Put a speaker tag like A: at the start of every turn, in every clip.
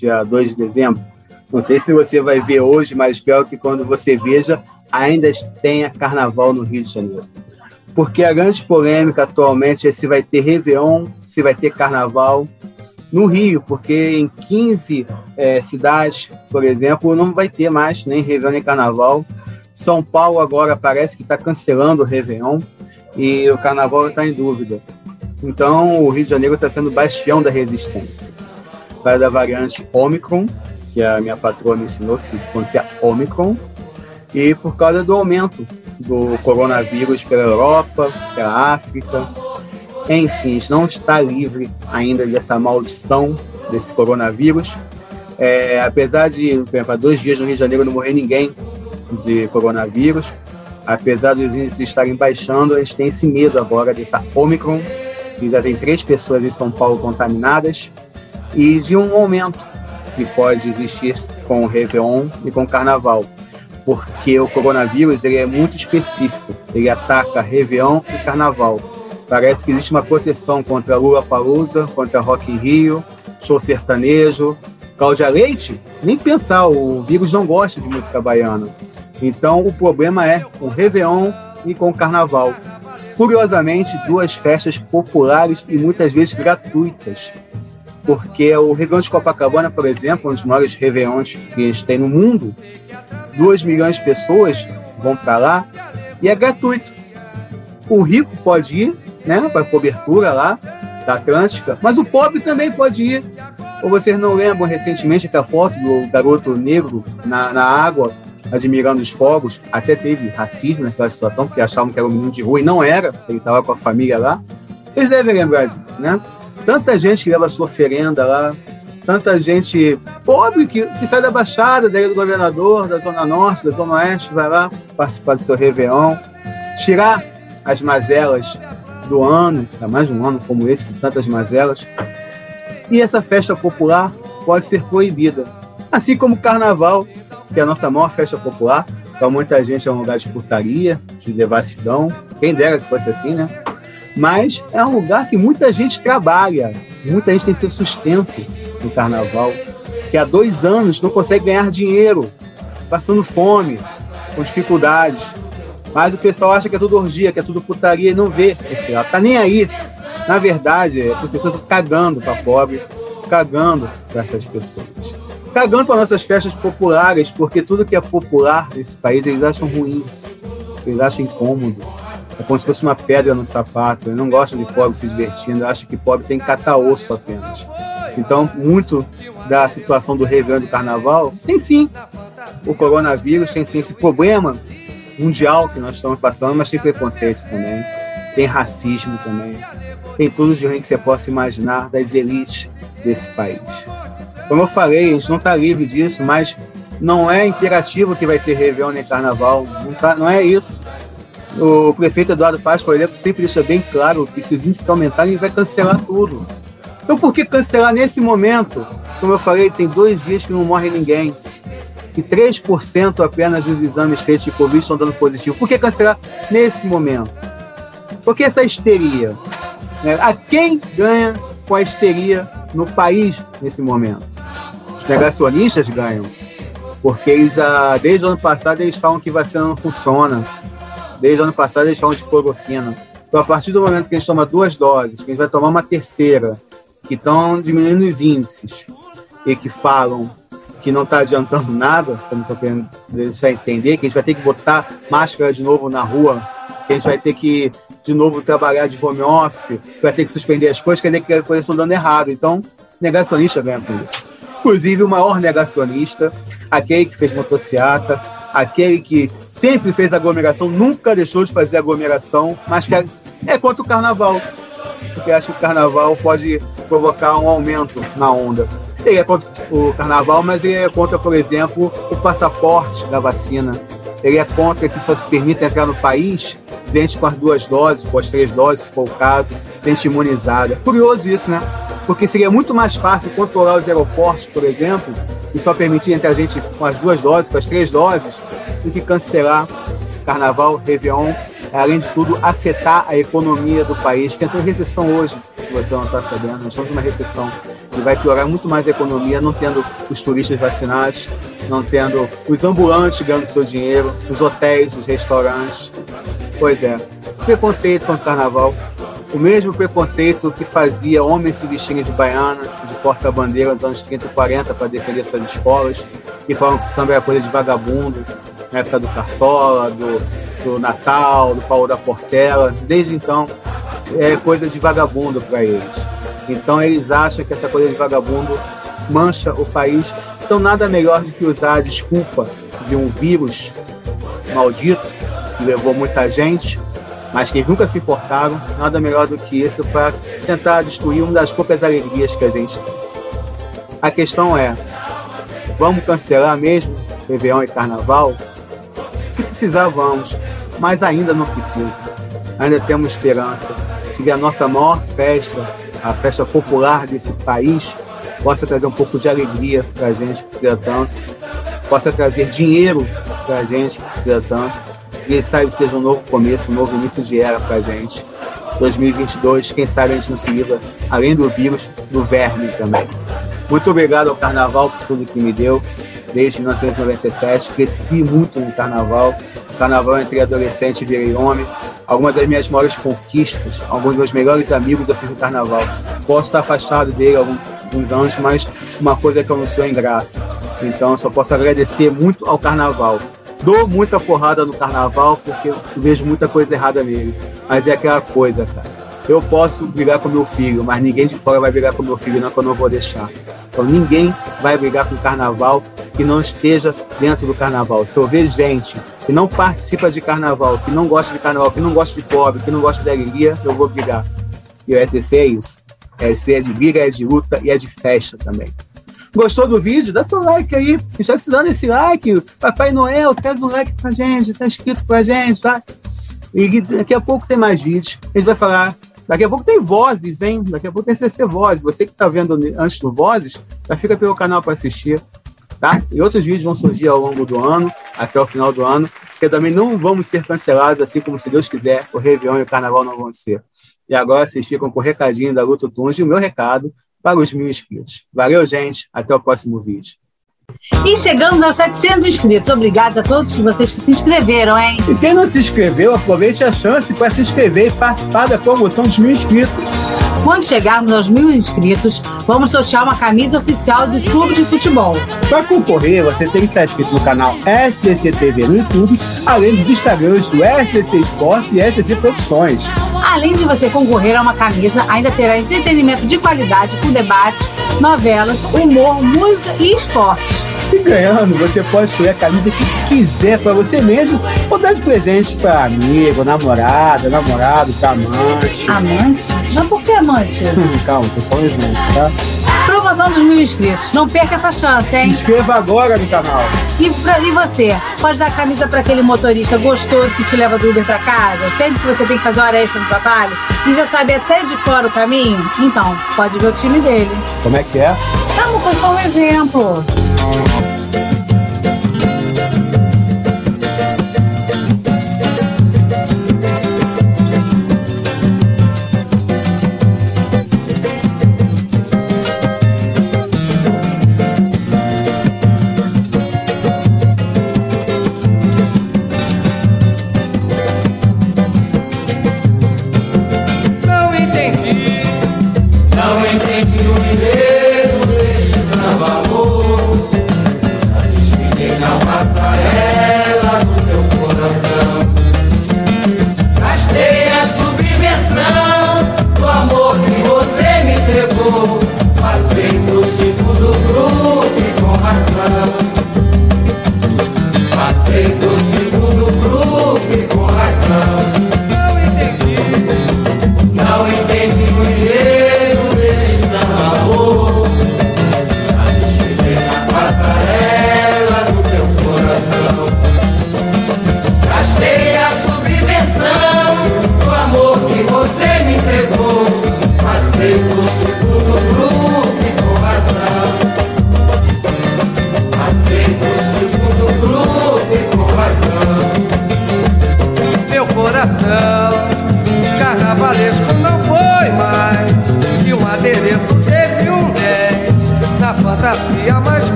A: dia 2 de dezembro. Não sei se você vai ver hoje, mas espero que quando você veja, ainda tenha carnaval no Rio de Janeiro. Porque a grande polêmica atualmente é se vai ter Réveillon, se vai ter carnaval no Rio, porque em 15 é, cidades, por exemplo, não vai ter mais nem Réveillon nem carnaval. São Paulo agora parece que está cancelando o Réveillon e o carnaval está em dúvida. Então, o Rio de Janeiro está sendo bastião da resistência. Para da variante Omicron, que a minha patroa me ensinou que se pronuncia Omicron, e por causa do aumento do coronavírus pela Europa, pela África. Enfim, não está livre ainda dessa maldição desse coronavírus. É, apesar de, por exemplo, há dois dias no Rio de Janeiro não morrer ninguém de coronavírus, apesar dos índices estarem baixando, a gente tem esse medo agora dessa Omicron, que já tem três pessoas em São Paulo contaminadas, e de um aumento que pode existir com o Réveillon e com o Carnaval, porque o coronavírus ele é muito específico, ele ataca Réveillon e Carnaval. Parece que existe uma proteção contra Lula Palusa, contra Rock in Rio, show sertanejo, Cláudia Leite, nem pensar, o vírus não gosta de música baiana. Então o problema é com Réveillon e com Carnaval. Curiosamente, duas festas populares e muitas vezes gratuitas porque o Réveillon de Copacabana, por exemplo, um dos maiores Réveillons que a gente tem no mundo, 2 milhões de pessoas vão para lá e é gratuito. O rico pode ir, né, para cobertura lá da Atlântica, mas o pobre também pode ir. Ou vocês não lembram recentemente aquela foto do garoto negro na, na água admirando os fogos? Até teve racismo naquela situação, porque achavam que era um menino de rua e não era, ele estava com a família lá. Vocês devem lembrar disso, né? Tanta gente que leva sua oferenda lá, tanta gente pobre que, que sai da Baixada, da do Governador, da Zona Norte, da Zona Oeste, vai lá participar do seu Réveillon, tirar as mazelas do ano, ainda mais um ano como esse, com tantas mazelas. E essa festa popular pode ser proibida. Assim como o Carnaval, que é a nossa maior festa popular, para muita gente é um lugar de putaria, de devassidão. Quem dera que fosse assim, né? Mas é um lugar que muita gente trabalha, muita gente tem seu sustento no carnaval, que há dois anos não consegue ganhar dinheiro, passando fome, com dificuldades. Mas o pessoal acha que é tudo orgia, que é tudo putaria e não vê esse lado. Tá nem aí. Na verdade, as pessoas estão cagando para pobre, cagando para essas pessoas. Cagando para nossas festas populares, porque tudo que é popular nesse país eles acham ruim, eles acham incômodo é como se fosse uma pedra no sapato. Eles não gostam de pobre se divertindo, acham que pobre tem que catar osso apenas. Então, muito da situação do Réveillon do Carnaval tem sim o coronavírus, tem sim esse problema mundial que nós estamos passando, mas tem preconceito também, tem racismo também, tem tudo de ruim que você possa imaginar das elites desse país. Como eu falei, a gente não está livre disso, mas não é imperativo que vai ter Réveillon nem Carnaval, não, tá, não é isso. O prefeito Eduardo Paz, por exemplo, sempre deixa bem claro que se os índices aumentarem, ele vai cancelar tudo. Então, por que cancelar nesse momento? Como eu falei, tem dois dias que não morre ninguém. E 3% apenas dos exames feitos de Covid estão dando positivo. Por que cancelar nesse momento? Por que essa histeria? Né? A quem ganha com a histeria no país nesse momento? Os negacionistas ganham. Porque eles, ah, desde o ano passado eles falam que vacina não funciona Desde o ano passado eles falam de cloroquina. Então, a partir do momento que a gente toma duas doses, que a gente vai tomar uma terceira, que estão diminuindo os índices e que falam que não está adiantando nada, como estou querendo deixar entender, que a gente vai ter que botar máscara de novo na rua, que a gente vai ter que, de novo, trabalhar de home office, vai ter que suspender as coisas, quer dizer que as coisas estão dando errado. Então, negacionista ganha com isso. Inclusive, o maior negacionista, aquele que fez motociata, aquele que sempre fez aglomeração, nunca deixou de fazer aglomeração, mas que é, é contra o carnaval. Porque acha que o carnaval pode provocar um aumento na onda. Ele é contra o carnaval, mas ele é contra, por exemplo, o passaporte da vacina. Ele é contra que só se permita entrar no país gente com as duas doses, com as três doses, se for o caso, gente imunizada. Curioso isso, né? Porque seria muito mais fácil controlar os aeroportos, por exemplo, e só permitir entrar a gente com as duas doses, com as três doses, do que cancelar Carnaval, Réveillon, além de tudo, afetar a economia do país, que entrou em recessão hoje, se você não está sabendo. Nós estamos numa recessão e vai piorar muito mais a economia, não tendo os turistas vacinados, não tendo os ambulantes ganhando seu dinheiro, os hotéis, os restaurantes. Pois é, preconceito contra o carnaval, o mesmo preconceito que fazia homens se vestirem de baiana, de porta-bandeira nos anos 30 e 40 para defender suas escolas, e falavam que o samba era coisa de vagabundo, na época do Cartola, do, do Natal, do Paulo da Portela. Desde então, é coisa de vagabundo para eles. Então, eles acham que essa coisa de vagabundo mancha o país. Então, nada melhor do que usar a desculpa de um vírus maldito que levou muita gente, mas que nunca se importaram. Nada melhor do que isso para tentar destruir uma das poucas alegrias que a gente tem. A questão é: vamos cancelar mesmo Réveillon e Carnaval? Se mas ainda não precisa. Ainda temos esperança de que a nossa maior festa, a festa popular desse país, possa trazer um pouco de alegria para a gente que precisa tanto, possa trazer dinheiro para a gente que precisa tanto, e esse sabe seja um novo começo, um novo início de era para a gente. 2022, quem sabe a gente não se livra, além do vírus, do verme também. Muito obrigado ao Carnaval por tudo que me deu desde 1997. Cresci muito no Carnaval. Carnaval entre adolescente e virei homem. Algumas das minhas maiores conquistas, alguns dos meus melhores amigos eu fiz no Carnaval. Posso estar afastado dele alguns anos, mas uma coisa é que eu não sou ingrato. Então, só posso agradecer muito ao Carnaval. Dou muita porrada no Carnaval porque vejo muita coisa errada nele. Mas é aquela coisa, cara eu posso brigar com meu filho, mas ninguém de fora vai brigar com meu filho, não que eu não vou deixar. Então ninguém vai brigar com o carnaval que não esteja dentro do carnaval. Se eu ver gente que não participa de carnaval, que não gosta de carnaval, que não gosta de pobre, que não gosta de alegria, eu vou brigar. E o SCC é isso. O SCC é de briga, é de luta e é de festa também. Gostou do vídeo? Dá seu like aí. A gente está precisando desse like. Papai Noel, traz um like pra gente, tá inscrito pra gente, tá? E daqui a pouco tem mais vídeos. A gente vai falar Daqui a pouco tem vozes, hein? Daqui a pouco tem CC Vozes. Você que está vendo antes do Vozes, já fica pelo canal para assistir. Tá? E outros vídeos vão surgir ao longo do ano, até o final do ano, que também não vamos ser cancelados, assim como se Deus quiser, o Réveillon e o Carnaval não vão ser. E agora vocês ficam com o recadinho da Luto Tunes e o meu recado para os mil inscritos. Valeu, gente. Até o próximo vídeo.
B: E chegamos aos 700 inscritos. Obrigados a todos vocês que se inscreveram, hein?
A: E quem não se inscreveu, aproveite a chance para se inscrever e participar da promoção dos mil inscritos.
B: Quando chegarmos aos mil inscritos, vamos sortear uma camisa oficial do clube de futebol.
A: Para concorrer, você tem que estar inscrito no canal SDC TV no YouTube, além dos Instagrams do SDC Esporte e SDC Profissões.
B: Além de você concorrer a uma camisa, ainda terá entretenimento de qualidade com debate, novelas, humor, música e esporte.
A: E ganhando, você pode escolher a camisa que quiser para você mesmo dar de presentes para amigo, namorada, namorado, para amante.
B: Amante? Mas por que amante?
A: Hum, calma, tô só um exemplo, tá?
B: Promoção dos mil inscritos. Não perca essa chance, hein?
A: Inscreva agora no canal.
B: E, pra, e você? Pode dar camisa para aquele motorista gostoso que te leva do Uber para casa? Sempre que você tem que fazer hora extra no trabalho? E já sabe até de fora o caminho? Então, pode ver o time dele.
A: Como é que é?
B: Vamos foi só um exemplo.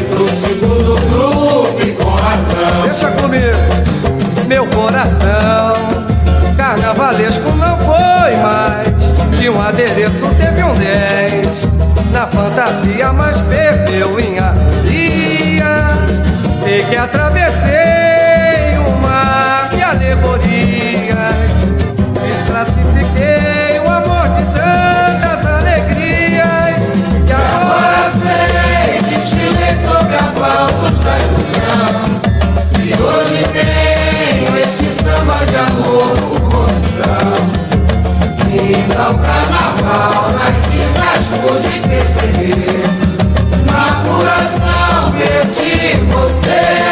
C: pro segundo grupo e. Deixa comigo, meu coração. Carnavalesco não foi mais. De um adereço teve um 10. Na fantasia, mas perdeu em alegria. E que através
D: pude perceber. Na curação perdi você.